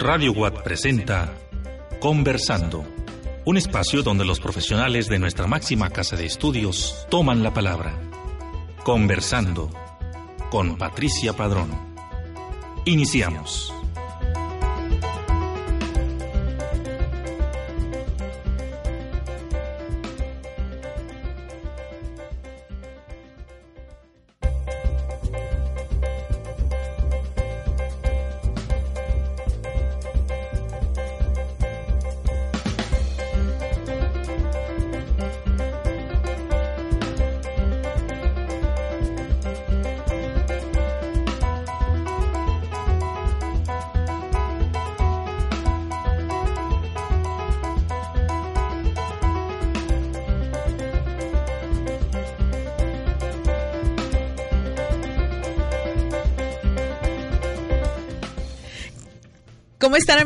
Radio Watt presenta Conversando, un espacio donde los profesionales de nuestra máxima casa de estudios toman la palabra. Conversando con Patricia Padrón. Iniciamos.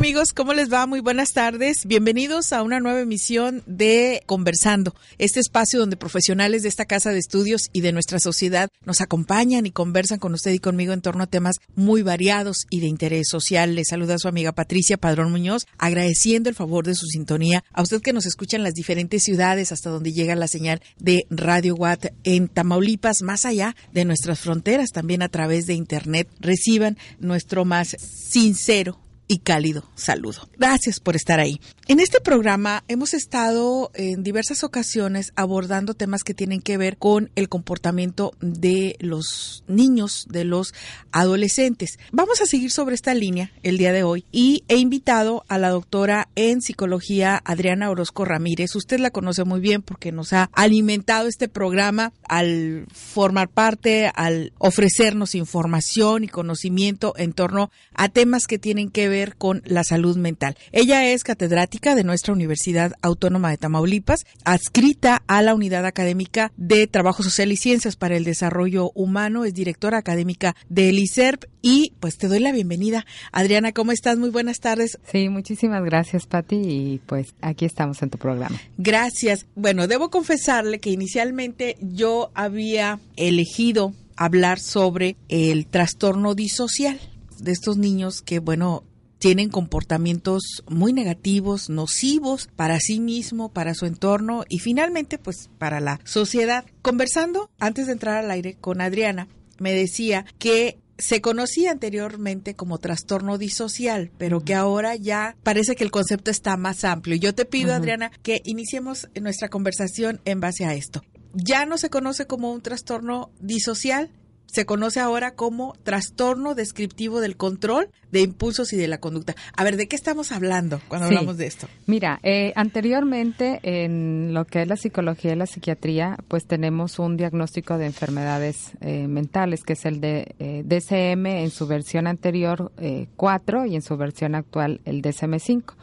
Amigos? ¿Cómo les va? Muy buenas tardes. Bienvenidos a una nueva emisión de Conversando, este espacio donde profesionales de esta casa de estudios y de nuestra sociedad nos acompañan y conversan con usted y conmigo en torno a temas muy variados y de interés social. Les saluda su amiga Patricia Padrón Muñoz, agradeciendo el favor de su sintonía. A usted que nos escucha en las diferentes ciudades hasta donde llega la señal de Radio Watt en Tamaulipas, más allá de nuestras fronteras, también a través de Internet. Reciban nuestro más sincero y cálido saludo. Gracias por estar ahí. En este programa hemos estado en diversas ocasiones abordando temas que tienen que ver con el comportamiento de los niños, de los adolescentes. Vamos a seguir sobre esta línea el día de hoy y he invitado a la doctora en psicología Adriana Orozco Ramírez. Usted la conoce muy bien porque nos ha alimentado este programa al formar parte, al ofrecernos información y conocimiento en torno a temas que tienen que ver con la salud mental. Ella es catedrática de nuestra Universidad Autónoma de Tamaulipas, adscrita a la Unidad Académica de Trabajo Social y Ciencias para el Desarrollo Humano, es directora académica del ICERP y pues te doy la bienvenida. Adriana, ¿cómo estás? Muy buenas tardes. Sí, muchísimas gracias, Patti, y pues aquí estamos en tu programa. Gracias. Bueno, debo confesarle que inicialmente yo había elegido hablar sobre el trastorno disocial de estos niños que, bueno, tienen comportamientos muy negativos, nocivos para sí mismo, para su entorno y finalmente pues para la sociedad. Conversando antes de entrar al aire con Adriana, me decía que se conocía anteriormente como trastorno disocial, pero que ahora ya parece que el concepto está más amplio. Yo te pido, Adriana, que iniciemos nuestra conversación en base a esto. Ya no se conoce como un trastorno disocial, se conoce ahora como trastorno descriptivo del control de impulsos y de la conducta. A ver, ¿de qué estamos hablando cuando hablamos de esto? Mira, eh, anteriormente en lo que es la psicología y la psiquiatría, pues tenemos un diagnóstico de enfermedades eh, mentales, que es el de eh, DSM en su versión anterior 4 y en su versión actual el DSM-5.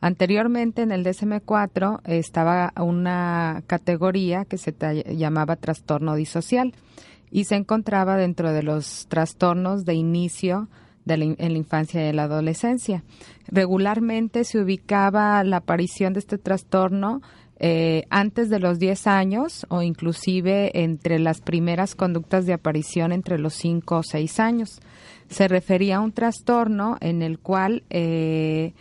Anteriormente en el DSM-4 estaba una categoría que se llamaba trastorno disocial y se encontraba dentro de los trastornos de inicio de en la infancia y la adolescencia. Regularmente se ubicaba la aparición de este trastorno eh, antes de los 10 años o inclusive entre las primeras conductas de aparición entre los 5 o 6 años. Se refería a un trastorno en el cual eh,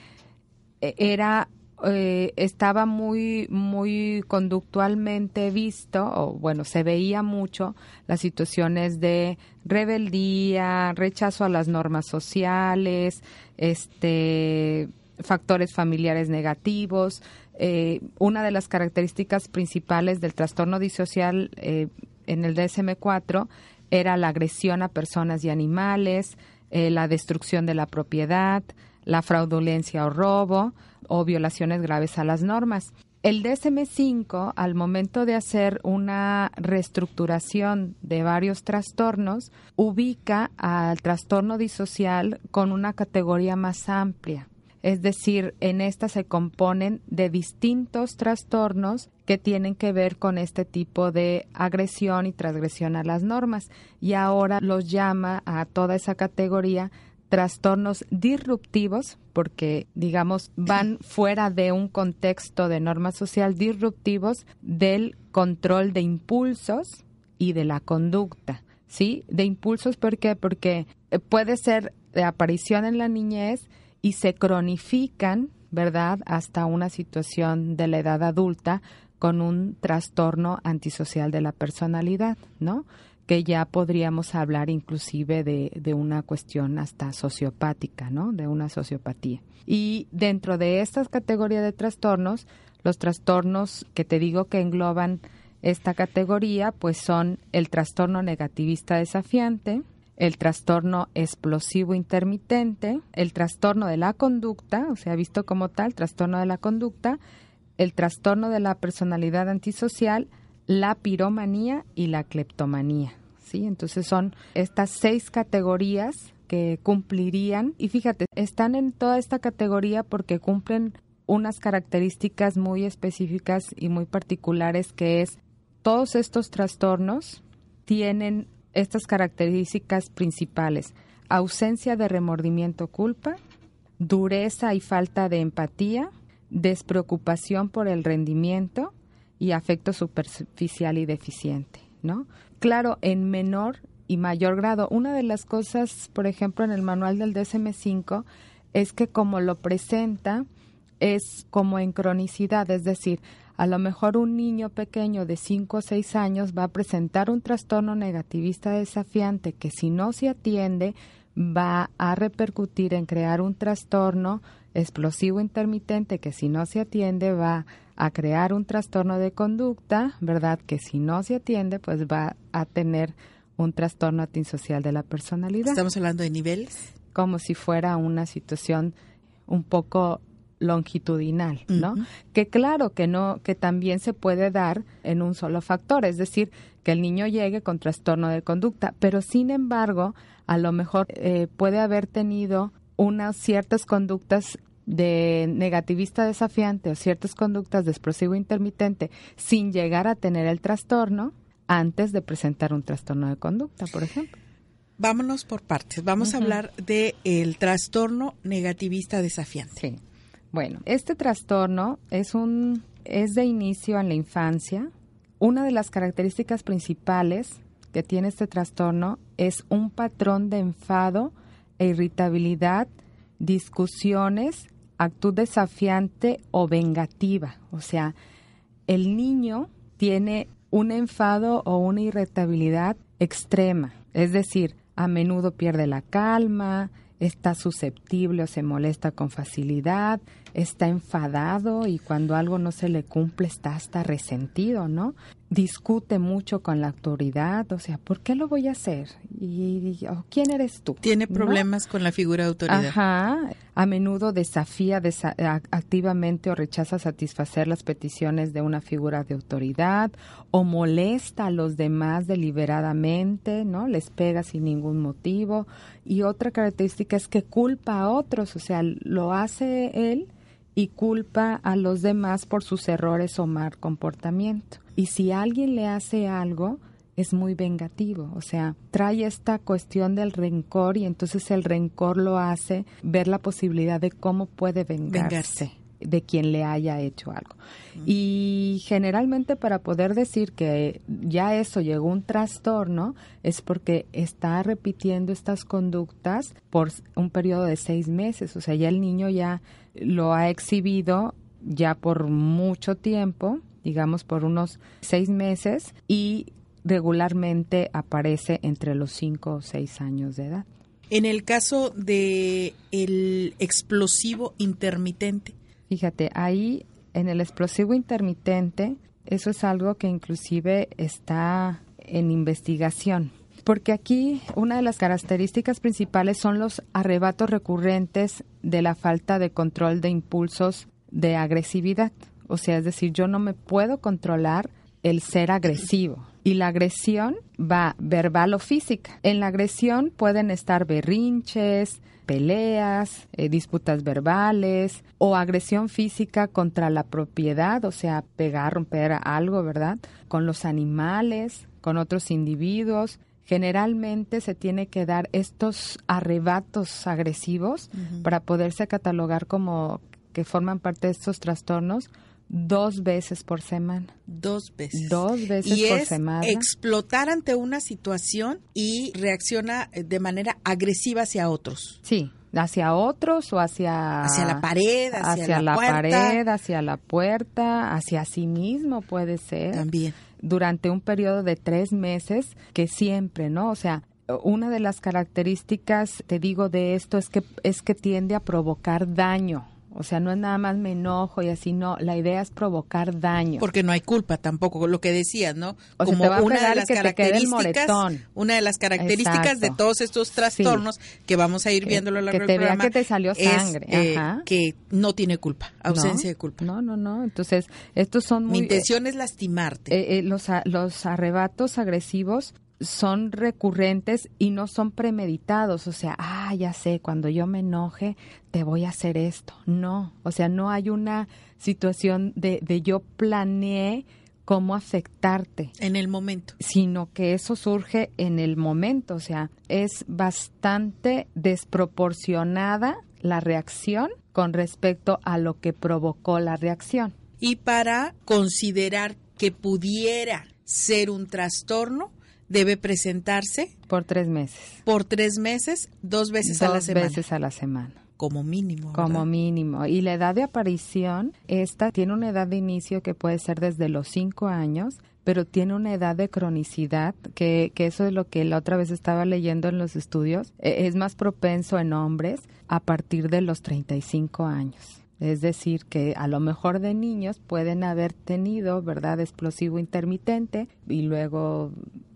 e-, era eh, estaba muy, muy conductualmente visto, o bueno, se veía mucho las situaciones de rebeldía, rechazo a las normas sociales, este, factores familiares negativos. Eh, una de las características principales del trastorno disocial eh, en el DSM-4 era la agresión a personas y animales, la destrucción de la propiedad, la fraudulencia o robo, o violaciones graves a las normas. El DSM-5, al momento de hacer una reestructuración de varios trastornos, ubica al trastorno disocial con una categoría más amplia. Es decir, en esta se componen de distintos trastornos que tienen que ver con este tipo de agresión y transgresión a las normas. Y ahora los llama a toda esa categoría trastornos disruptivos, porque digamos van fuera de un contexto de norma social disruptivos del control de impulsos y de la conducta. ¿Sí? De impulsos, ¿por qué? Porque eh, puede ser de aparición en la niñez y se cronifican, ¿verdad?, hasta una situación de la edad adulta con un trastorno antisocial de la personalidad, ¿no? Que ya podríamos hablar inclusive de, de, una cuestión hasta sociopática, ¿no? De una sociopatía. Y dentro de estas categorías de trastornos, los trastornos que te digo que engloban esta categoría, pues son el trastorno negativista desafiante, el trastorno explosivo intermitente, el trastorno de la conducta, o sea, visto como tal, trastorno de la conducta, el trastorno de la personalidad antisocial, la piromanía y la cleptomanía. ¿sí? Entonces son estas seis categorías que cumplirían, y fíjate, están en toda esta categoría porque cumplen unas características muy específicas y muy particulares que es todos estos trastornos tienen estas características principales. Ausencia de remordimiento culpa, dureza y falta de empatía, despreocupación por el rendimiento y afecto superficial y deficiente, ¿no? Claro, en menor y mayor grado. Una de las cosas, por ejemplo, en el manual del DSM-5 es que como lo presenta es como en cronicidad, es decir, a lo mejor un niño pequeño de 5 o 6 años va a presentar un trastorno negativista desafiante que si no se atiende va a repercutir en crear un trastorno explosivo intermitente que si no se atiende va a crear un trastorno de conducta, ¿verdad? Que si no se atiende pues va a tener un trastorno antisocial de la personalidad. Estamos hablando de niveles. Como si fuera una situación un poco longitudinal, ¿no? Que claro que no, que también se puede dar en un solo factor, es decir, que el niño llegue con trastorno de conducta, pero sin embargo, a lo mejor eh, puede haber tenido unas ciertas conductas de negativista desafiante o ciertas conductas de explosivo intermitente sin llegar a tener el trastorno antes de presentar un trastorno de conducta, por ejemplo. Vámonos por partes. Vamos a hablar de el trastorno negativista desafiante. Sí. Bueno, este trastorno es un es de inicio en la infancia. Una de las características principales que tiene este trastorno es un patrón de enfado e irritabilidad, discusiones, actitud desafiante o vengativa. O sea, el niño tiene un enfado o una irritabilidad extrema, es decir, a menudo pierde la calma, está susceptible o se molesta con facilidad, está enfadado y cuando algo no se le cumple está hasta resentido, ¿no? Discute mucho con la autoridad, o sea, ¿por qué lo voy a hacer? ¿Y quién eres tú? Tiene problemas con la figura de autoridad. Ajá, a menudo desafía activamente o rechaza satisfacer las peticiones de una figura de autoridad o molesta a los demás deliberadamente, ¿no? Les pega sin ningún motivo. Y otra característica es que culpa a otros, o sea, lo hace él y culpa a los demás por sus errores o mal comportamiento. Y si alguien le hace algo, es muy vengativo, o sea, trae esta cuestión del rencor y entonces el rencor lo hace ver la posibilidad de cómo puede vengarse, de quien le haya hecho algo. Y generalmente para poder decir que ya eso llegó un trastorno es porque está repitiendo estas conductas por un periodo de seis meses, o sea, ya el niño ya lo ha exhibido ya por mucho tiempo, digamos por unos seis meses, y regularmente aparece entre los cinco o seis años de edad. En el caso de el explosivo intermitente. Fíjate, ahí en el explosivo intermitente, eso es algo que inclusive está en investigación. Porque aquí una de las características principales son los arrebatos recurrentes de la falta de control de impulsos de agresividad. O sea, es decir, yo no me puedo controlar el ser agresivo. Y la agresión va verbal o física. En la agresión pueden estar berrinches, peleas, eh, disputas verbales o agresión física contra la propiedad, o sea, pegar, romper algo, ¿verdad? Con los animales, con otros individuos. Generalmente se tiene que dar estos arrebatos agresivos para poderse catalogar como que forman parte de estos trastornos dos veces por semana. Dos veces. Dos veces y por es semana. Explotar ante una situación y reacciona de manera agresiva hacia otros. Sí, hacia otros o hacia hacia la pared, hacia, la, puerta. pared, hacia la puerta, hacia sí mismo puede ser. También. Durante un periodo de tres meses, que siempre, ¿no? O sea, una de las características, te digo, de esto es que es que tiende a provocar daño. O sea, no es nada más me enojo y así, no. La idea es provocar daño. Porque no hay culpa tampoco, lo que decías, ¿no? O Como sea, una de las características, una de las características de todos estos trastornos que vamos a ir viéndolo a lo largo que te vea que te salió sangre, es, eh, que no tiene culpa, ausencia de culpa. No, no, no. Entonces, estos son muy. Mi intención es lastimarte. Eh, eh, los, los arrebatos agresivos son recurrentes y no son premeditados, o sea, ah, ya sé, cuando yo me enoje, te voy a hacer esto. No, o sea, no hay una situación de, de yo planeé cómo afectarte. En el momento. Sino que eso surge en el momento, o sea, es bastante desproporcionada la reacción con respecto a lo que provocó la reacción. Y para considerar que pudiera ser un trastorno, debe presentarse por tres meses. Por tres meses, dos veces a la semana. Dos veces a la semana. Como mínimo. Como mínimo. Y la edad de aparición, esta tiene una edad de inicio que puede ser desde los cinco años, pero tiene una edad de cronicidad, que, que eso es lo que la otra vez estaba leyendo en los estudios, e, es más propenso en hombres a partir de los 35 años. Es decir, que a lo mejor de niños pueden haber tenido, ¿verdad?, explosivo intermitente y luego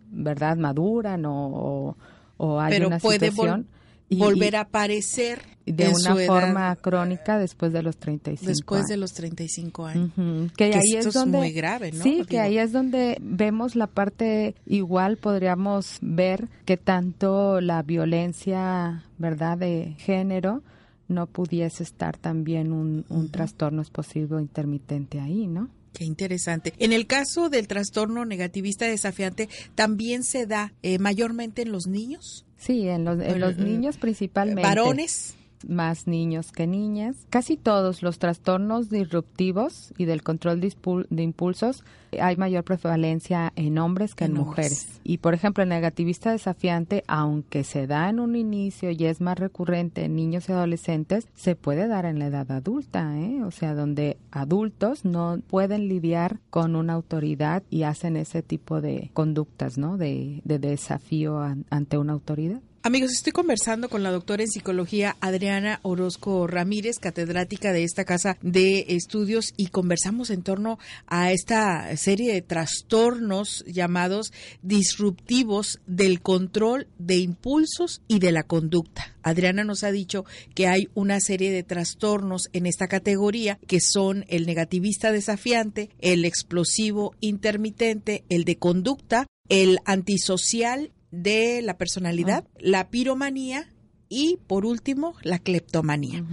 ¿verdad? Maduran o, o, hay Pero una puede situación. volver a aparecer de una forma crónica después de los 35 después de los 35 años que, ahí es donde muy grave ¿no? sí que ahí es donde vemos la parte igual podríamos ver que tanto la violencia verdad de género no pudiese estar también un, un trastorno explosivo intermitente ahí no Qué interesante. En el caso del trastorno negativista desafiante, ¿también se da eh, mayormente en los niños? Sí, en los, en los niños principalmente. ¿Varones? Más niños que niñas. Casi todos los trastornos disruptivos y del control de impulsos hay mayor prevalencia en hombres que en, mujeres. Y por ejemplo, el negativista desafiante, aunque se da en un inicio y es más recurrente en niños y adolescentes, se puede dar en la edad adulta, ¿eh? o sea, donde adultos no pueden lidiar con una autoridad y hacen ese tipo de conductas, ¿no? De, desafío ante una autoridad. Amigos, estoy conversando con la doctora en psicología Adriana Orozco Ramírez, catedrática de esta casa de estudios, y conversamos en torno a esta serie de trastornos llamados disruptivos del control de impulsos y de la conducta. Adriana nos ha dicho que hay una serie de trastornos en esta categoría que son el negativista desafiante, el explosivo intermitente, el de conducta, el antisocial de la personalidad, la piromanía y por último la cleptomanía.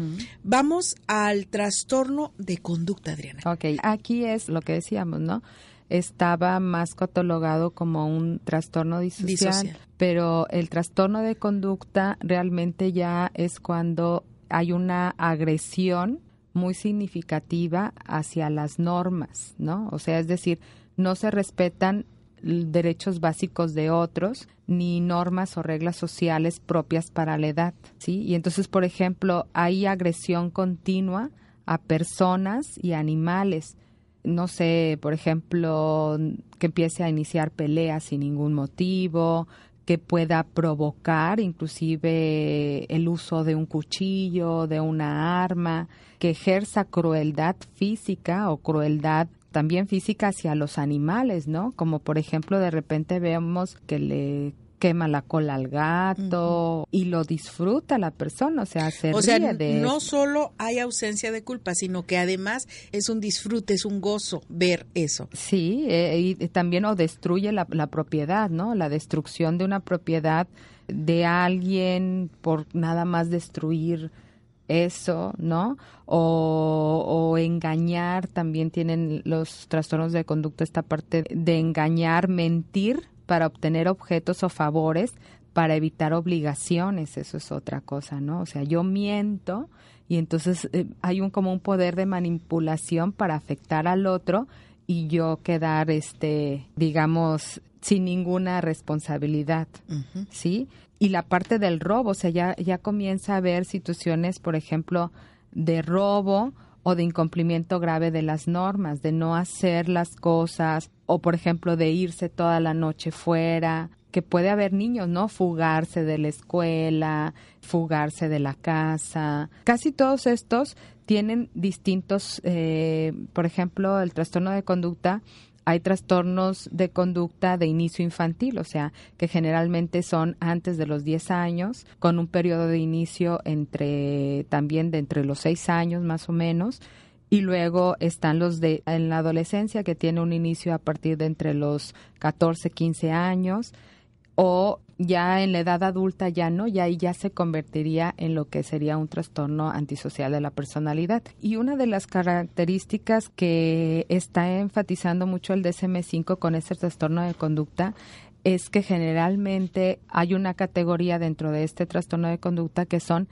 Vamos al trastorno de conducta, Adriana. Ok, aquí es lo que decíamos, ¿no? Estaba más catalogado como un trastorno disocial, pero el trastorno de conducta realmente ya es cuando hay una agresión muy significativa hacia las normas, ¿no? O sea, es decir, no se respetan derechos básicos de otros ni normas o reglas sociales propias para la edad, ¿sí? Y entonces, por ejemplo, hay agresión continua a personas y animales. No sé, por ejemplo, que empiece a iniciar peleas sin ningún motivo, que pueda provocar inclusive el uso de un cuchillo, de una arma, que ejerza crueldad física o crueldad también física hacia los animales, ¿no? Como por ejemplo de repente vemos que le quema la cola al gato y lo disfruta la persona, o sea, se o sea, no solo hay ausencia de culpa, sino que además es un disfrute, es un gozo ver eso. Sí, eh, y también o destruye la, la propiedad, ¿no? La destrucción de una propiedad de alguien por nada más destruir eso, ¿no? O, engañar, también tienen los trastornos de conducta esta parte de engañar, mentir para obtener objetos o favores para evitar obligaciones, eso es otra cosa, ¿no? O sea, yo miento y entonces eh, hay un como un poder de manipulación para afectar al otro y yo quedar este digamos sin ninguna responsabilidad, ¿sí? y la parte del robo, o sea, ya, ya comienza a haber situaciones, por ejemplo, de robo o de incumplimiento grave de las normas, de no hacer las cosas o, por ejemplo, de irse toda la noche fuera, que puede haber niños, ¿no? Fugarse de la escuela, fugarse de la casa. Casi todos estos tienen distintos, eh, por ejemplo, el trastorno de conducta hay trastornos de conducta de inicio infantil, o sea, que generalmente son antes de los 10 años, con un periodo de inicio entre también de entre los 6 años más o menos. Y luego están los de en la adolescencia que tiene un inicio a partir de entre los 14, 15 años o ya en la edad adulta ya no, ya ahí ya se convertiría en lo que sería un trastorno antisocial de la personalidad. Y una de las características que está enfatizando mucho el DSM-5 con este trastorno de conducta es que generalmente hay una categoría dentro de este trastorno de conducta que son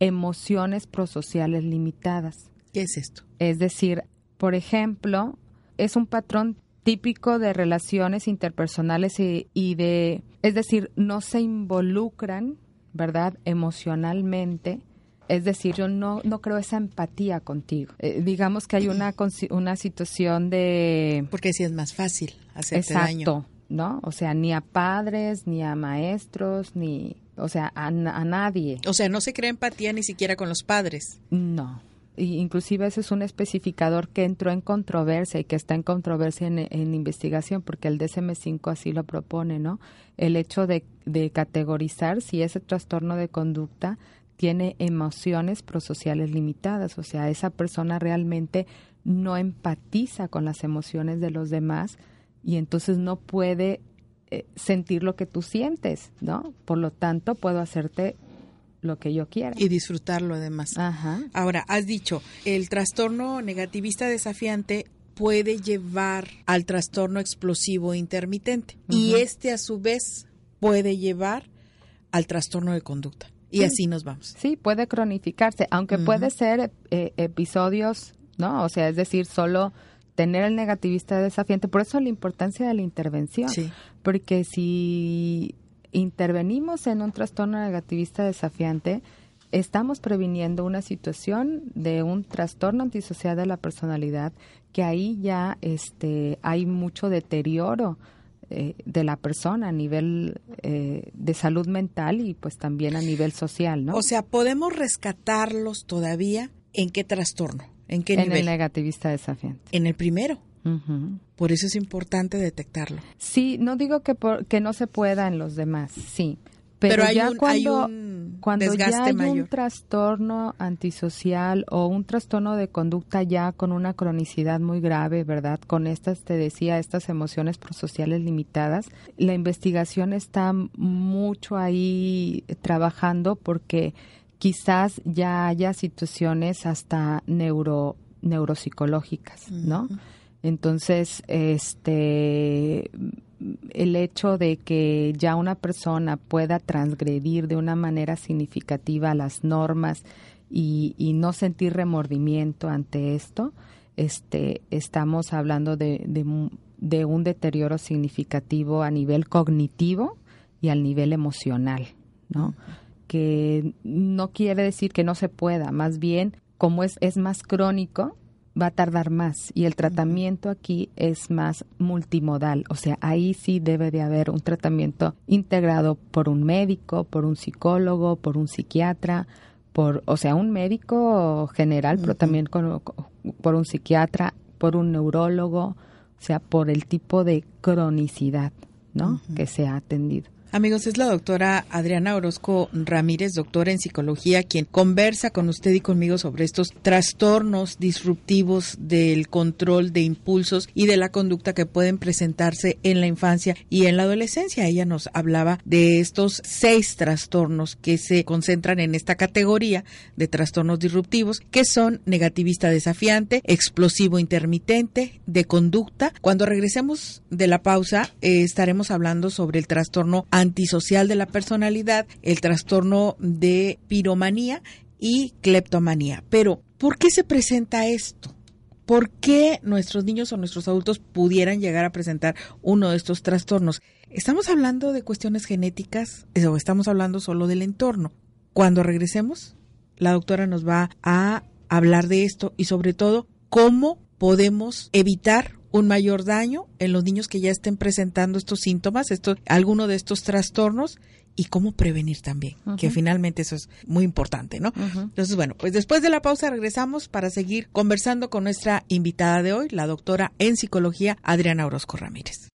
emociones prosociales limitadas. ¿Qué es esto? Es decir, por ejemplo, es un patrón típico de relaciones interpersonales y, de, es decir, no se involucran, ¿verdad?, emocionalmente. Es decir, yo no, no creo esa empatía contigo. Eh, digamos que hay una, una situación de... Porque si es más fácil hacerte Exacto, ¿no? O sea, ni a padres, ni a maestros, ni... O sea, a, a nadie. O sea, no se crea empatía ni siquiera con los padres. No inclusive ese es un especificador que entró en controversia y que está en controversia en, investigación porque el DSM-5 así lo propone, ¿no? El hecho de, de, categorizar si ese trastorno de conducta tiene emociones prosociales limitadas, o sea, esa persona realmente no empatiza con las emociones de los demás y entonces no puede eh, sentir lo que tú sientes, ¿no? Por lo tanto, puedo hacerte lo que yo quiera. Y disfrutarlo además. Ajá. Ahora, has dicho, el trastorno negativista desafiante puede llevar al trastorno explosivo intermitente y este a su vez puede llevar al trastorno de conducta. Y así nos vamos. Sí, puede cronificarse, aunque puede ser eh, episodios, ¿no? O sea, es decir, solo tener el negativista desafiante. Por eso la importancia de la intervención. Sí. Porque si intervenimos en un trastorno negativista desafiante, estamos previniendo una situación de un trastorno antisocial de la personalidad que ahí ya este hay mucho deterioro eh, de la persona a nivel eh, de salud mental y pues también a nivel social, ¿no? O sea, podemos rescatarlos todavía en qué trastorno, en qué nivel. En el negativista desafiante. En el primero. Por eso es importante detectarlo. Sí, no digo que, que no se pueda en los demás, sí. Pero, ya cuando, cuando ya hay un trastorno antisocial o un trastorno de conducta ya con una cronicidad muy grave, ¿verdad? Con estas, te decía, estas emociones prosociales limitadas, la investigación está mucho ahí trabajando porque quizás ya haya situaciones hasta neuro, neuropsicológicas, ¿no? Entonces, este el hecho de que ya una persona pueda transgredir de una manera significativa las normas y, y no sentir remordimiento ante esto, este, estamos hablando de, de, un deterioro significativo a nivel cognitivo y al nivel emocional, ¿no? Que no quiere decir que no se pueda, más bien como es, es más crónico, va a tardar más y el tratamiento aquí es más multimodal, o sea, ahí sí debe de haber un tratamiento integrado por un médico, por un psicólogo, por un psiquiatra, por, o sea, un médico general, pero también por un psiquiatra, por un neurólogo, o sea, por el tipo de cronicidad, ¿no? Que se ha atendido. Amigos, es la doctora Adriana Orozco Ramírez, doctora en psicología, quien conversa con usted y conmigo sobre estos trastornos disruptivos del control de impulsos y de la conducta que pueden presentarse en la infancia y en la adolescencia. Ella nos hablaba de estos seis trastornos que se concentran en esta categoría de trastornos disruptivos, que son negativista desafiante, explosivo intermitente, de conducta. Cuando regresemos de la pausa, eh, estaremos hablando sobre el trastorno antisocial de la personalidad, el trastorno de piromanía y cleptomanía. Pero, ¿por qué se presenta esto? ¿Por qué nuestros niños o nuestros adultos pudieran llegar a presentar uno de estos trastornos? ¿Estamos hablando de cuestiones genéticas o estamos hablando solo del entorno? Cuando regresemos, la doctora nos va a hablar de esto y sobre todo cómo podemos evitar un mayor daño en los niños que ya estén presentando estos síntomas, esto, alguno de estos trastornos y cómo prevenir también, que finalmente eso es muy importante, ¿no? Entonces, bueno, pues después de la pausa regresamos para seguir conversando con nuestra invitada de hoy, la doctora en psicología Adriana Orozco Ramírez.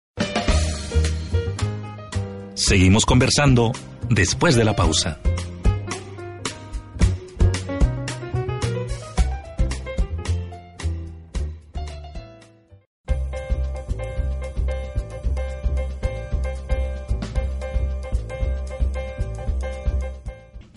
Seguimos conversando después de la pausa.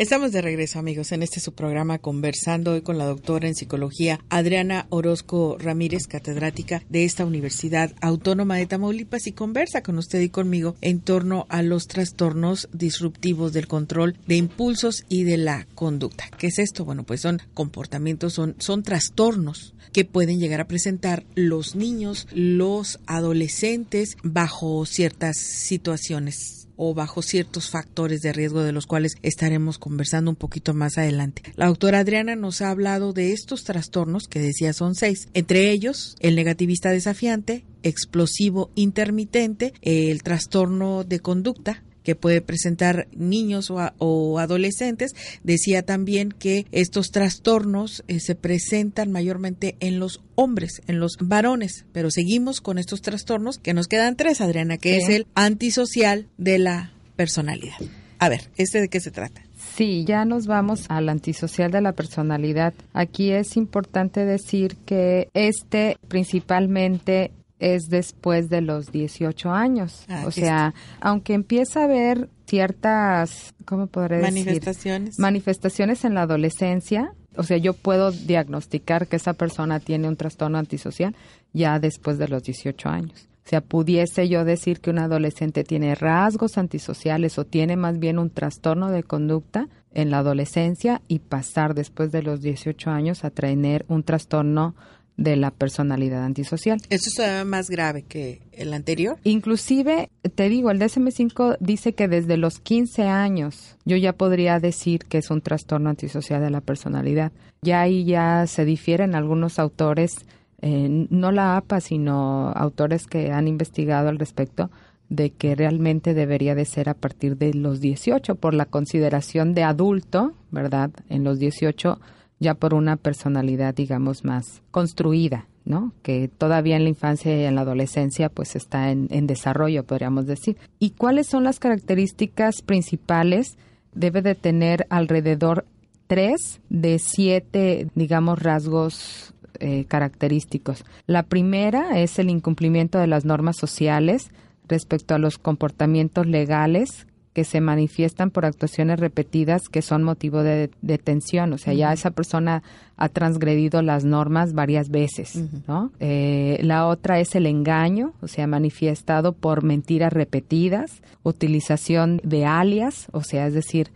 Estamos de regreso, amigos, en este su programa conversando hoy con la doctora en psicología Adriana Orozco Ramírez, catedrática de esta Universidad Autónoma de Tamaulipas y conversa con usted y conmigo en torno a los trastornos disruptivos del control de impulsos y de la conducta. ¿Qué es esto? Bueno, pues son comportamientos, son, son trastornos que pueden llegar a presentar los niños, los adolescentes bajo ciertas situaciones o bajo ciertos factores de riesgo de los cuales estaremos conversando un poquito más adelante. La doctora Adriana nos ha hablado de estos trastornos, que decía son seis, entre ellos el negativista desafiante, explosivo intermitente, el trastorno de conducta, que puede presentar niños o, adolescentes. Decía también que estos trastornos eh, se presentan mayormente en los hombres, en los varones, pero seguimos con estos trastornos que nos quedan tres, Adriana, que es el antisocial de la personalidad. A ver, ¿este de qué se trata? Sí, ya nos vamos al antisocial de la personalidad. Aquí es importante decir que este principalmente es después de los 18 años. Ah, o sea, aunque empieza a haber ciertas, ¿cómo podré manifestaciones. Manifestaciones en la adolescencia. O sea, yo puedo diagnosticar que esa persona tiene un trastorno antisocial ya después de los 18 años. O sea, pudiese yo decir que un adolescente tiene rasgos antisociales o tiene más bien un trastorno de conducta en la adolescencia y pasar después de los 18 años a tener un trastorno de la personalidad antisocial. ¿Eso es más grave que el anterior? Inclusive, te digo, el DSM-5 dice que desde los 15 años yo ya podría decir que es un trastorno antisocial de la personalidad. Ya ahí ya se difieren algunos autores, eh, no la APA, sino autores que han investigado al respecto, de que realmente debería de ser a partir de los 18 por la consideración de adulto, ¿verdad? En los 18 ya por una personalidad, digamos, más construida, ¿no? Que todavía en la infancia y en la adolescencia, pues está en, desarrollo, podríamos decir. ¿Y cuáles son las características principales? Debe de tener alrededor tres de siete, digamos, rasgos eh, característicos. La primera es el incumplimiento de las normas sociales respecto a los comportamientos legales que se manifiestan por actuaciones repetidas que son motivo de detención. O sea, ya esa persona ha transgredido las normas varias veces, ¿no? Eh, la otra es el engaño, o sea, manifestado por mentiras repetidas, utilización de alias, o sea, es decir,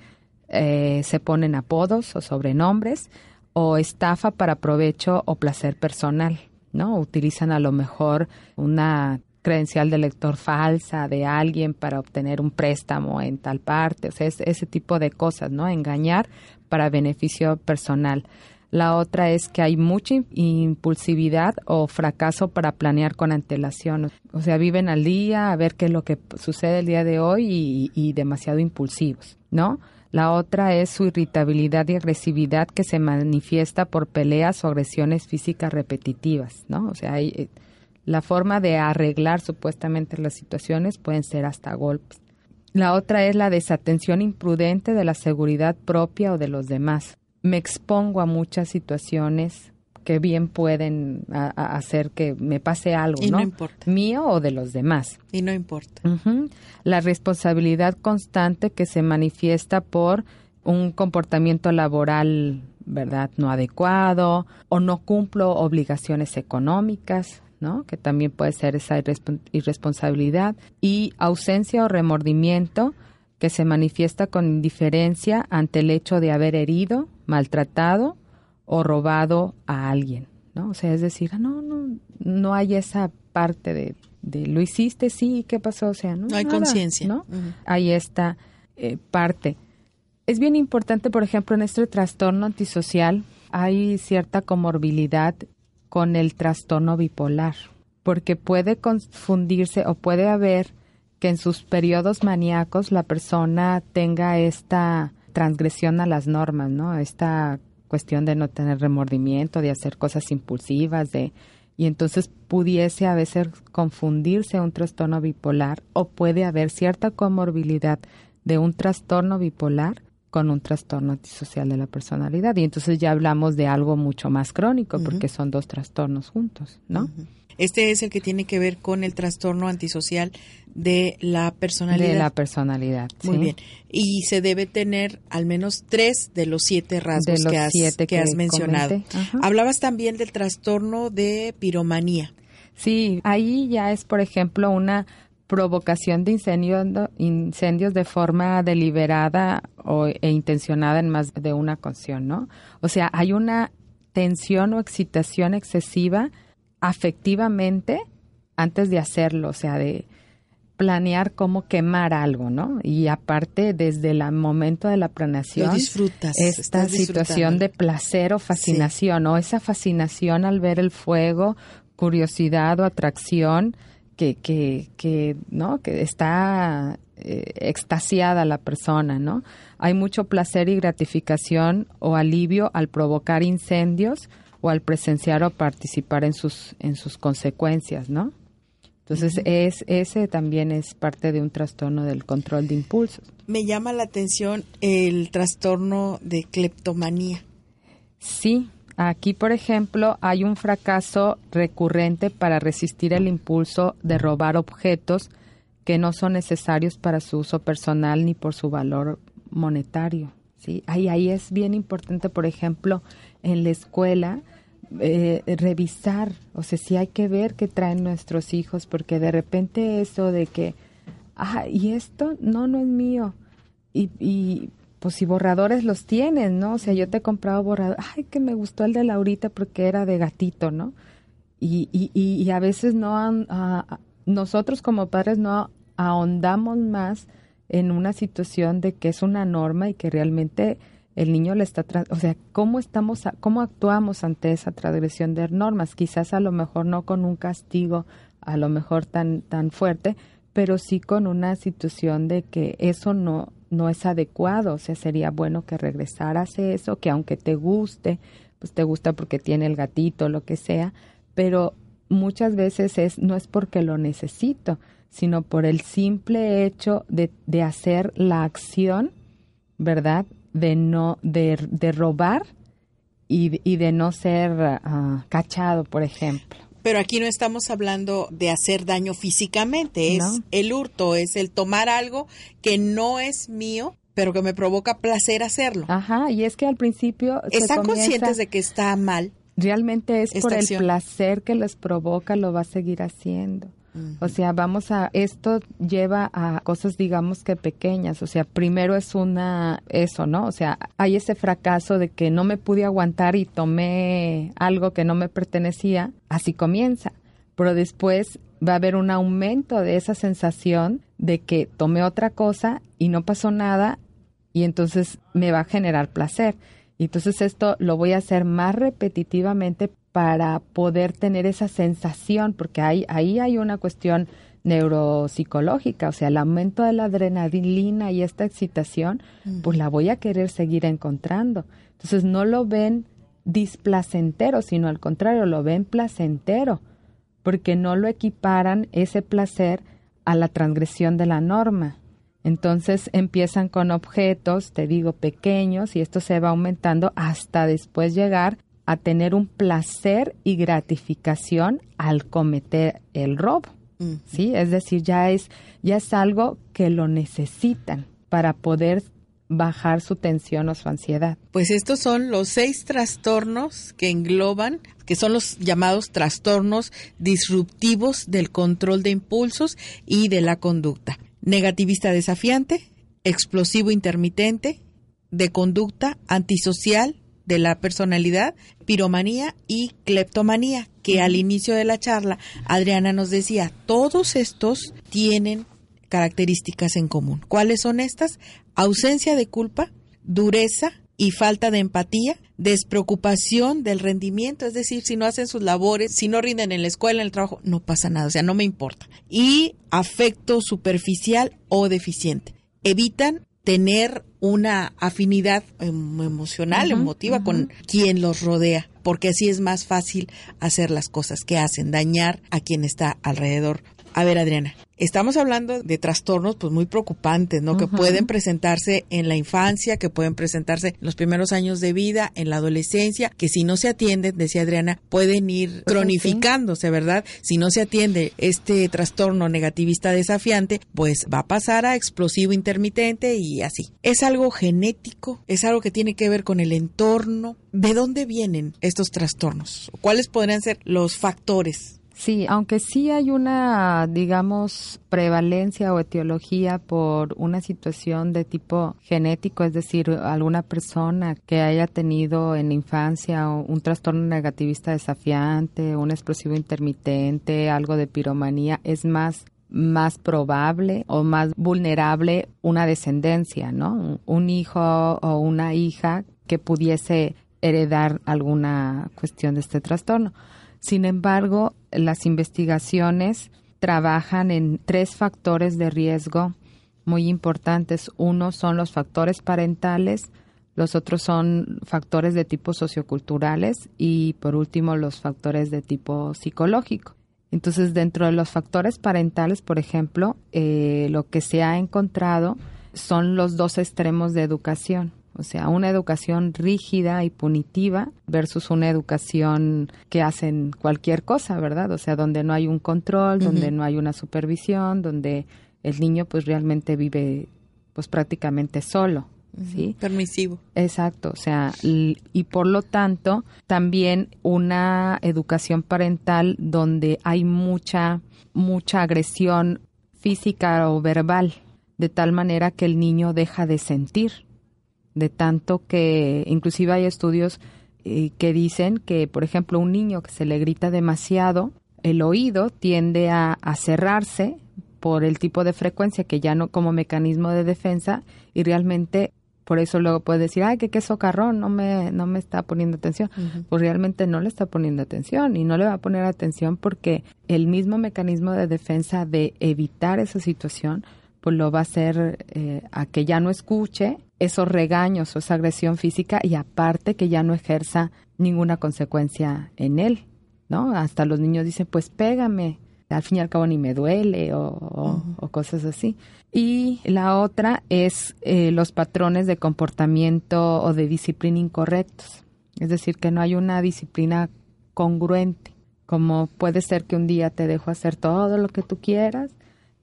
eh, se ponen apodos o sobrenombres, o estafa para provecho o placer personal, ¿no? Utilizan a lo mejor una credencial de lector falsa de alguien para obtener un préstamo en tal parte, o sea, ese tipo de cosas, ¿no? Engañar para beneficio personal. La otra es que hay mucha impulsividad o fracaso para planear con antelación. O sea, viven al día a ver qué es lo que sucede el día de hoy y, y demasiado impulsivos, ¿no? La otra es su irritabilidad y agresividad que se manifiesta por peleas o agresiones físicas repetitivas, ¿no? O sea, hay, eh, la forma de arreglar supuestamente las situaciones pueden ser hasta golpes. La otra es la desatención imprudente de la seguridad propia o de los demás. Me expongo a muchas situaciones que bien pueden hacer que me pase algo, y ¿no? importa. Mío o de los demás. Y no importa. La responsabilidad constante que se manifiesta por un comportamiento laboral, ¿verdad? No adecuado o no cumplo obligaciones económicas, ¿no? que también puede ser esa irresponsabilidad, y ausencia o remordimiento que se manifiesta con indiferencia ante el hecho de haber herido, maltratado o robado a alguien. ¿no? O sea, es decir, no, no, no hay esa parte de de lo hiciste, sí, ¿qué pasó? O sea, no, no hay conciencia. ¿no? Ahí está eh, parte. Es bien importante, por ejemplo, en este trastorno antisocial hay cierta comorbilidad con el trastorno bipolar, porque puede confundirse o puede haber que en sus periodos maníacos la persona tenga esta transgresión a las normas, ¿no? Esta cuestión de no tener remordimiento, de hacer cosas impulsivas, de y entonces pudiese a veces confundirse un trastorno bipolar o puede haber cierta comorbilidad de un trastorno bipolar con un trastorno antisocial de la personalidad. Y entonces ya hablamos de algo mucho más crónico, porque son dos trastornos juntos, ¿no? Este es el que tiene que ver con el trastorno antisocial de la personalidad. De la personalidad. Muy bien. Y se debe tener al menos tres de los siete rasgos que, has, que, has mencionado. Hablabas también del trastorno de piromanía. Sí, ahí ya es, por ejemplo, una provocación de incendios, incendios de forma deliberada o, e intencionada en más de una ocasión, ¿no? O sea, hay una tensión o excitación excesiva afectivamente antes de hacerlo, o sea, de planear cómo quemar algo, ¿no? Y aparte, desde el momento de la planeación, disfrutas, esta situación de placer o fascinación, o esa fascinación al ver el fuego, curiosidad o atracción, que, que, que, ¿no? que está eh, extasiada la persona, ¿no? Hay mucho placer y gratificación o alivio al provocar incendios o al presenciar o participar en sus, en sus consecuencias, ¿no? Entonces, es, ese también es parte de un trastorno del control de impulsos. Me llama la atención el trastorno de cleptomanía. Sí, Aquí, por ejemplo, hay un fracaso recurrente para resistir el impulso de robar objetos que no son necesarios para su uso personal ni por su valor monetario. ¿sí? Ahí, ahí es bien importante, por ejemplo, en la escuela, eh, revisar, o sea, sí hay que ver qué traen nuestros hijos, porque de repente eso de que, ah, y esto no, no es mío. Y, y pues si borradores los tienes, ¿no? O sea, yo te he comprado borradores, ay, que me gustó el de Laurita porque era de gatito, ¿no? Y, y, y a veces no, nosotros como padres no ahondamos más en una situación de que es una norma y que realmente el niño le está, o sea, cómo estamos, cómo actuamos ante esa transgresión de normas, quizás a lo mejor no con un castigo, a lo mejor tan tan fuerte, pero sí con una situación de que eso no no es adecuado, o sea, sería bueno que regresaras eso, que aunque te guste, pues te gusta porque tiene el gatito, lo que sea, pero muchas veces es no es porque lo necesito, sino por el simple hecho de, de hacer la acción, ¿verdad? De no, de, de robar y, y, de no ser uh, cachado, por ejemplo. Pero aquí no estamos hablando de hacer daño físicamente, es el hurto, es el tomar algo que no es mío, pero que me provoca placer hacerlo. Ajá, y es que al principio... ¿Están conscientes de que está mal? Realmente es por el placer que les provoca, lo va a seguir haciendo. O sea, vamos a, esto lleva a cosas, digamos que pequeñas. O sea, primero es una, eso, ¿no? O sea, hay ese fracaso de que no me pude aguantar y tomé algo que no me pertenecía. Así comienza. Pero después va a haber un aumento de esa sensación de que tomé otra cosa y no pasó nada y entonces me va a generar placer. Y entonces esto lo voy a hacer más repetitivamente para poder tener esa sensación, porque ahí, ahí hay una cuestión neuropsicológica, o sea, el aumento de la adrenalina y esta excitación, pues la voy a querer seguir encontrando. Entonces no lo ven displacentero, sino al contrario, lo ven placentero, porque no lo equiparan ese placer a la transgresión de la norma. Entonces empiezan con objetos, te digo, pequeños, y esto se va aumentando hasta después llegar a tener un placer y gratificación al cometer el robo. ¿Sí? Es decir, ya es, ya es algo que lo necesitan para poder bajar su tensión o su ansiedad. Pues estos son los seis trastornos que engloban, que son los llamados trastornos disruptivos del control de impulsos y de la conducta. Negativista desafiante, explosivo intermitente, de conducta antisocial, de la personalidad, piromanía y cleptomanía. que al inicio de la charla Adriana nos decía, todos estos tienen características en común. ¿Cuáles son estas? Ausencia de culpa, dureza y falta de empatía, despreocupación del rendimiento, es decir, si no hacen sus labores, si no rinden en la escuela, en el trabajo, no pasa nada, o sea, no me importa. Y afecto superficial o deficiente. Evitan tener una afinidad em, emocional, emotiva con quien los rodea, porque así es más fácil hacer las cosas que hacen, dañar a quien está alrededor. A ver, Adriana, estamos hablando de trastornos pues muy preocupantes, ¿no? Que pueden presentarse en la infancia, que pueden presentarse en los primeros años de vida, en la adolescencia, que si no se atienden, decía Adriana, pueden ir cronificándose, ¿verdad? Si no se atiende este trastorno negativista desafiante, pues va a pasar a explosivo intermitente y así. Es algo genético, es algo que tiene que ver con el entorno. ¿De dónde vienen estos trastornos? ¿Cuáles podrían ser los factores Sí, aunque sí hay una, digamos, prevalencia o etiología por una situación de tipo genético, es decir, alguna persona que haya tenido en infancia un trastorno negativista desafiante, un explosivo intermitente, algo de piromanía, es más más probable o más vulnerable una descendencia, ¿no? Un hijo o una hija que pudiese heredar alguna cuestión de este trastorno. Sin embargo, las investigaciones trabajan en tres factores de riesgo muy importantes. Uno son los factores parentales, los otros son factores de tipo socioculturales y por último los factores de tipo psicológico. Entonces, dentro de los factores parentales, por ejemplo, eh, lo que se ha encontrado son los dos extremos de educación. O sea, una educación rígida y punitiva versus una educación que hacen cualquier cosa, ¿verdad? O sea, donde no hay un control, donde no hay una supervisión, donde el niño pues realmente vive pues prácticamente solo. ¿Sí? Permisivo. Exacto, o sea, y, y por lo tanto también una educación parental donde hay mucha, mucha agresión física o verbal, de tal manera que el niño deja de sentir, de tanto que inclusive hay estudios eh, que dicen que, por ejemplo, un niño que se le grita demasiado, el oído tiende a, cerrarse por el tipo de frecuencia que ya no como mecanismo de defensa y realmente por eso luego puede decir, ay, que qué socarrón, no me, no me está poniendo atención. Pues realmente no le está poniendo atención y no le va a poner atención porque el mismo mecanismo de defensa de evitar esa situación, pues lo va a hacer eh, a que ya no escuche esos regaños o esa agresión física y aparte que ya no ejerza ninguna consecuencia en él, ¿no? Hasta los niños dicen, pues pégame, al fin y al cabo ni me duele o, cosas así. Y la otra es eh, los patrones de comportamiento o de disciplina incorrectos, es decir, que no hay una disciplina congruente, como puede ser que un día te dejo hacer todo lo que tú quieras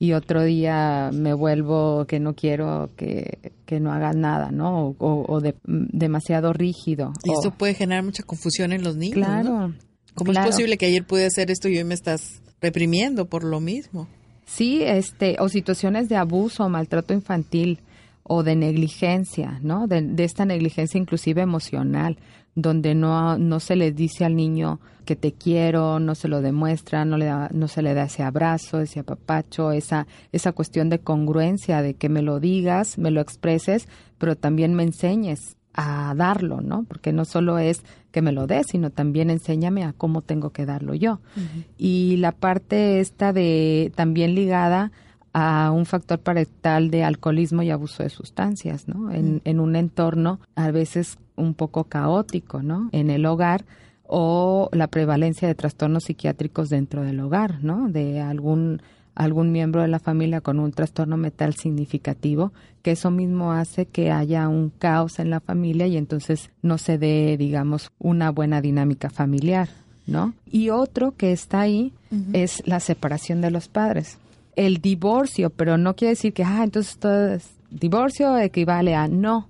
y otro día me vuelvo que no quiero que, no hagas nada, ¿no? O, de, demasiado rígido. Y esto puede generar mucha confusión en los niños. Claro. ¿Cómo es posible que ayer pude hacer esto y hoy me estás reprimiendo por lo mismo? Sí, este, o situaciones de abuso o maltrato infantil o de negligencia, ¿no? De, de esta negligencia inclusive emocional donde no, no se le dice al niño que te quiero, no se lo demuestra, no, le da, no se le da ese abrazo, ese apapacho, esa, esa cuestión de congruencia, de que me lo digas, me lo expreses, pero también me enseñes a darlo, ¿no? Porque no solo es que me lo des, sino también enséñame a cómo tengo que darlo yo. Y la parte esta de también ligada a un factor parental de alcoholismo y abuso de sustancias, ¿no? En, en un entorno a veces un poco caótico, ¿no? En el hogar o la prevalencia de trastornos psiquiátricos dentro del hogar, ¿no? De algún algún miembro de la familia con un trastorno mental significativo, que eso mismo hace que haya un caos en la familia y entonces no se dé, digamos, una buena dinámica familiar, ¿no? Y otro que está ahí es la separación de los padres el divorcio, pero no quiere decir que, ah, entonces todo es, divorcio equivale a no,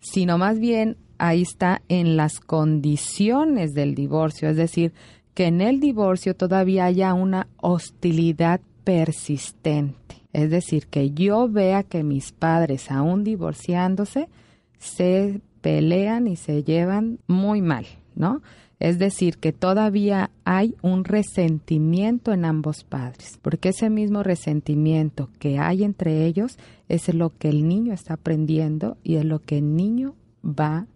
sino más bien ahí está en las condiciones del divorcio, es decir, que en el divorcio todavía haya una hostilidad persistente. Es decir, que yo vea que mis padres, aún divorciándose, se pelean y se llevan muy mal, ¿no? Es decir, que todavía hay un resentimiento en ambos padres, porque ese mismo resentimiento que hay entre ellos es lo que el niño está aprendiendo y es lo que el niño va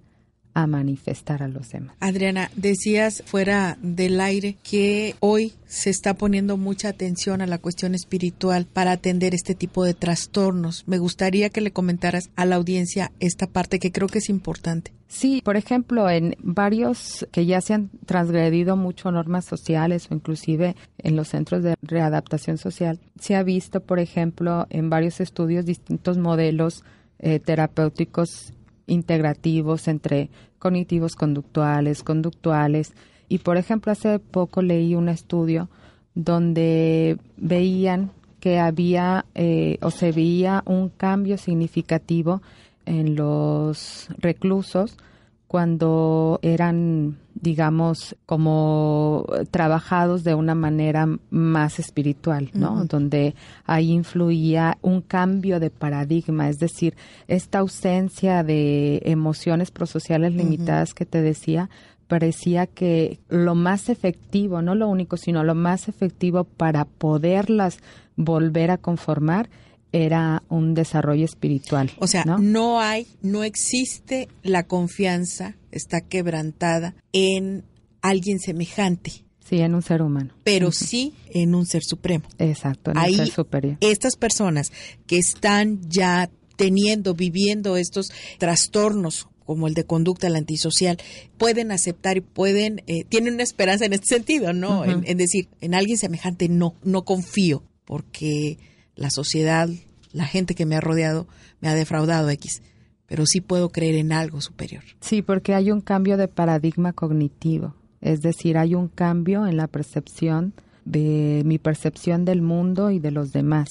a manifestar a los demás. Adriana, decías fuera del aire que hoy se está poniendo mucha atención a la cuestión espiritual para atender este tipo de trastornos. Me gustaría que le comentaras a la audiencia esta parte que creo que es importante. Sí, por ejemplo, en varios que ya se han transgredido mucho normas sociales o inclusive en los centros de readaptación social, se ha visto, por ejemplo, en varios estudios distintos modelos eh, terapéuticos integrativos entre cognitivos conductuales, conductuales. Y por ejemplo, hace poco leí un estudio donde veían que había eh, o se veía un cambio significativo en los reclusos cuando eran, digamos, como trabajados de una manera más espiritual, ¿no? Donde ahí influía un cambio de paradigma, es decir, esta ausencia de emociones prosociales limitadas que te decía, parecía que lo más efectivo, no lo único, sino lo más efectivo para poderlas volver a conformar era un desarrollo espiritual. O sea, ¿no? hay, no existe la confianza, está quebrantada en alguien semejante. Sí, en un ser humano. Pero sí en un ser supremo. Exacto, en un ser superior. Estas personas que están ya teniendo, viviendo estos trastornos como el de conducta, el antisocial, pueden aceptar y pueden, eh, tienen una esperanza en este sentido, ¿no? en, decir, en alguien semejante no, no confío, porque la sociedad, la gente que me ha rodeado, me ha defraudado X, pero sí puedo creer en algo superior. Sí, porque hay un cambio de paradigma cognitivo, es decir, hay un cambio en la percepción de mi percepción del mundo y de los demás.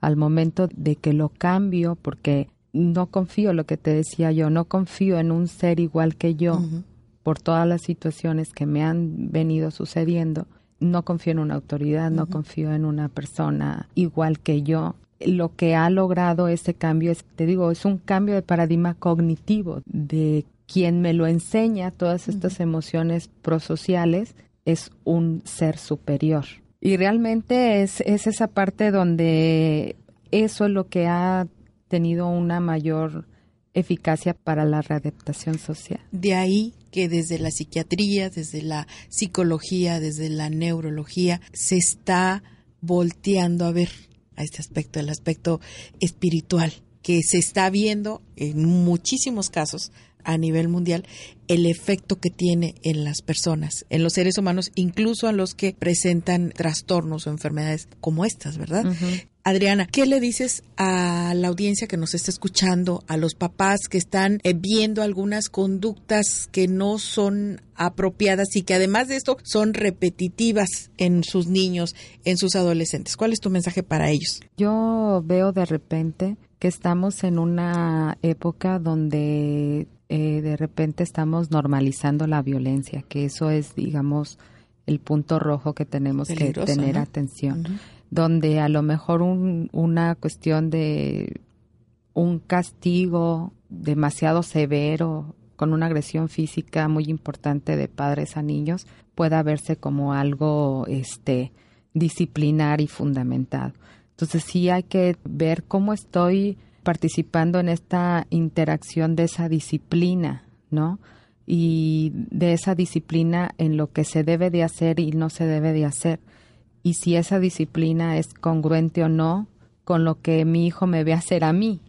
Al momento de que lo cambio, porque no confío, lo que te decía yo, no confío en un ser igual que yo por todas las situaciones que me han venido sucediendo, no confío en una autoridad, no confío en una persona igual que yo. Lo que ha logrado ese cambio es, te digo, es un cambio de paradigma cognitivo de quien me lo enseña todas estas emociones prosociales es un ser superior. Y realmente es, es esa parte donde eso es lo que ha tenido una mayor eficacia para la readaptación social. De ahí que desde la psiquiatría, desde la psicología, desde la neurología, se está volteando a ver a este aspecto, el aspecto espiritual, que se está viendo en muchísimos casos a nivel mundial el efecto que tiene en las personas, en los seres humanos, incluso a los que presentan trastornos o enfermedades como estas, ¿verdad? Adriana, ¿qué le dices a la audiencia que nos está escuchando, a los papás que están eh, viendo algunas conductas que no son apropiadas y que además de esto son repetitivas en sus niños, en sus adolescentes? ¿Cuál es tu mensaje para ellos? Yo veo de repente que estamos en una época donde eh, de repente estamos normalizando la violencia, que eso es, digamos, el punto rojo que tenemos que tener atención donde a lo mejor una cuestión de un castigo demasiado severo con una agresión física muy importante de padres a niños pueda verse como algo este disciplinar y fundamentado. Entonces sí hay que ver cómo estoy participando en esta interacción de esa disciplina, ¿no? Y de esa disciplina en lo que se debe de hacer y no se debe de hacer y si esa disciplina es congruente o no con lo que mi hijo me ve hacer a mí,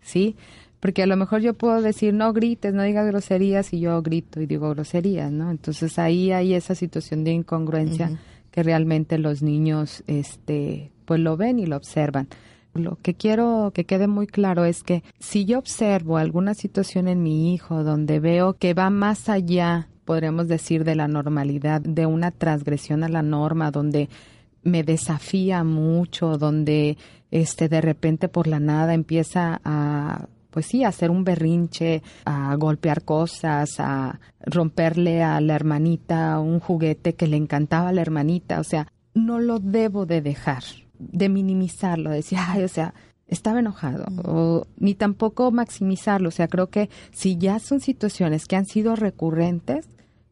¿sí? Porque a lo mejor yo puedo decir, no grites, no digas groserías, y yo grito y digo groserías, ¿no? Entonces ahí hay esa situación de incongruencia que realmente los niños, este, pues lo ven y lo observan. Lo que quiero que quede muy claro es que si yo observo alguna situación en mi hijo donde veo que va más allá, podríamos decir, de la normalidad, de una transgresión a la norma, donde me desafía mucho, donde este de repente por la nada empieza a pues sí, a hacer un berrinche, a golpear cosas, a romperle a la hermanita un juguete que le encantaba a la hermanita, o sea, no lo debo de dejar, de minimizarlo, de decir, ay, o sea, estaba enojado, o, ni tampoco maximizarlo, o sea, creo que si ya son situaciones que han sido recurrentes,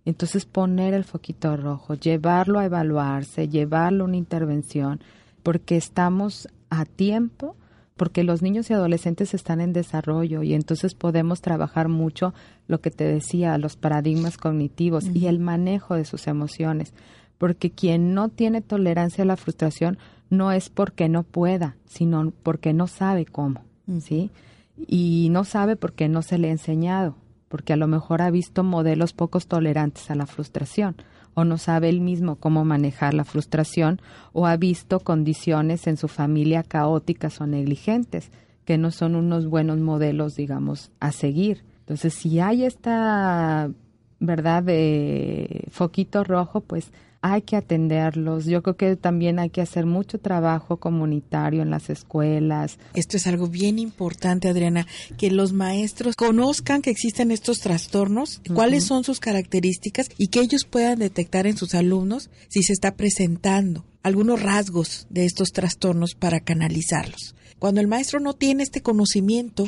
Entonces poner el foquito rojo, llevarlo a evaluarse, llevarlo a una intervención, porque estamos a tiempo, porque los niños y adolescentes están en desarrollo y entonces podemos trabajar mucho lo que te decía, los paradigmas cognitivos y el manejo de sus emociones, porque quien no tiene tolerancia a la frustración no es porque no pueda, sino porque no sabe cómo, ¿sí? Y no sabe porque no se le ha enseñado, porque a lo mejor ha visto modelos pocos tolerantes a la frustración o no sabe él mismo cómo manejar la frustración o ha visto condiciones en su familia caóticas o negligentes que no son unos buenos modelos, digamos, a seguir. Entonces, si hay esta verdad de foquito rojo, pues hay que atenderlos. Yo creo que también hay que hacer mucho trabajo comunitario en las escuelas. Esto es algo bien importante, Adriana, que los maestros conozcan que existen estos trastornos, cuáles son sus características y que ellos puedan detectar en sus alumnos si se está presentando algunos rasgos de estos trastornos para canalizarlos. Cuando el maestro no tiene este conocimiento,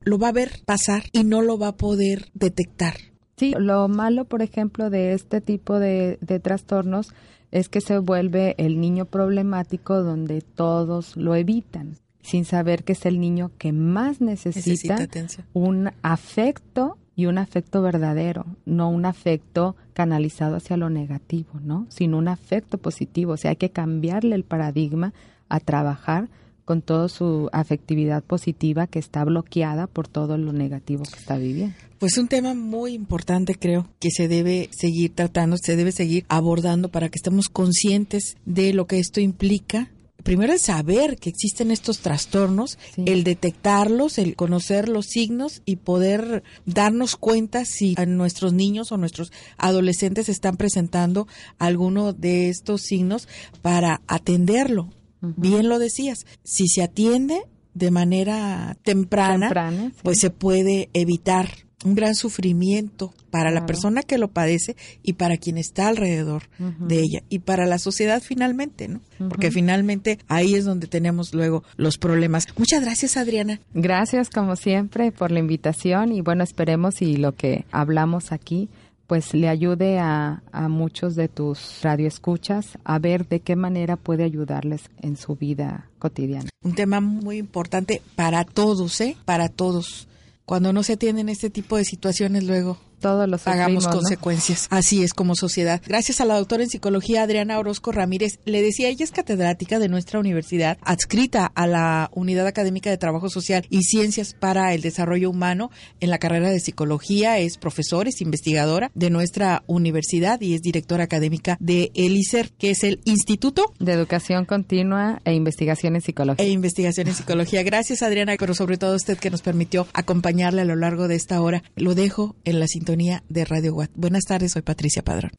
lo va a ver pasar y no lo va a poder detectar. Sí, lo malo, por ejemplo, de este tipo de, trastornos es que se vuelve el niño problemático donde todos lo evitan, sin saber que es el niño que más necesita, un afecto y un afecto verdadero, no un afecto canalizado hacia lo negativo, ¿no? Sino un afecto positivo. O sea, hay que cambiarle el paradigma a trabajar con toda su afectividad positiva que está bloqueada por todo lo negativo que está viviendo. Pues un tema muy importante creo que se debe seguir tratando, se debe seguir abordando para que estemos conscientes de lo que esto implica. Primero el saber que existen estos trastornos, el detectarlos, el conocer los signos y poder darnos cuenta si a nuestros niños o nuestros adolescentes están presentando alguno de estos signos para atenderlo Bien lo decías, si se atiende de manera temprana, pues se puede evitar un gran sufrimiento para la persona que lo padece y para quien está alrededor de ella y para la sociedad finalmente, ¿no? Porque finalmente ahí es donde tenemos luego los problemas. Muchas gracias, Adriana. Gracias como siempre por la invitación y bueno, esperemos y lo que hablamos aquí pues le ayude a, a muchos de tus radioescuchas a ver de qué manera puede ayudarles en su vida cotidiana. Un tema muy importante para todos, ¿eh? Para todos. Cuando no se atienden este tipo de situaciones luego todos los pagamos consecuencias. Así es como sociedad. Gracias a la doctora en psicología Adriana Orozco Ramírez. Le decía, ella es catedrática de nuestra universidad, adscrita a la Unidad Académica de Trabajo Social y Ciencias para el Desarrollo Humano en la carrera de psicología. Es profesora, es investigadora de nuestra universidad y es directora académica de ELICER, que es el Instituto de Educación Continua e Investigación en Psicología. E Investigación en Psicología. Gracias, Adriana, pero sobre todo usted que nos permitió acompañarle a lo largo de esta hora. Lo dejo en la de Radio. Buenas tardes, soy Patricia Padrón.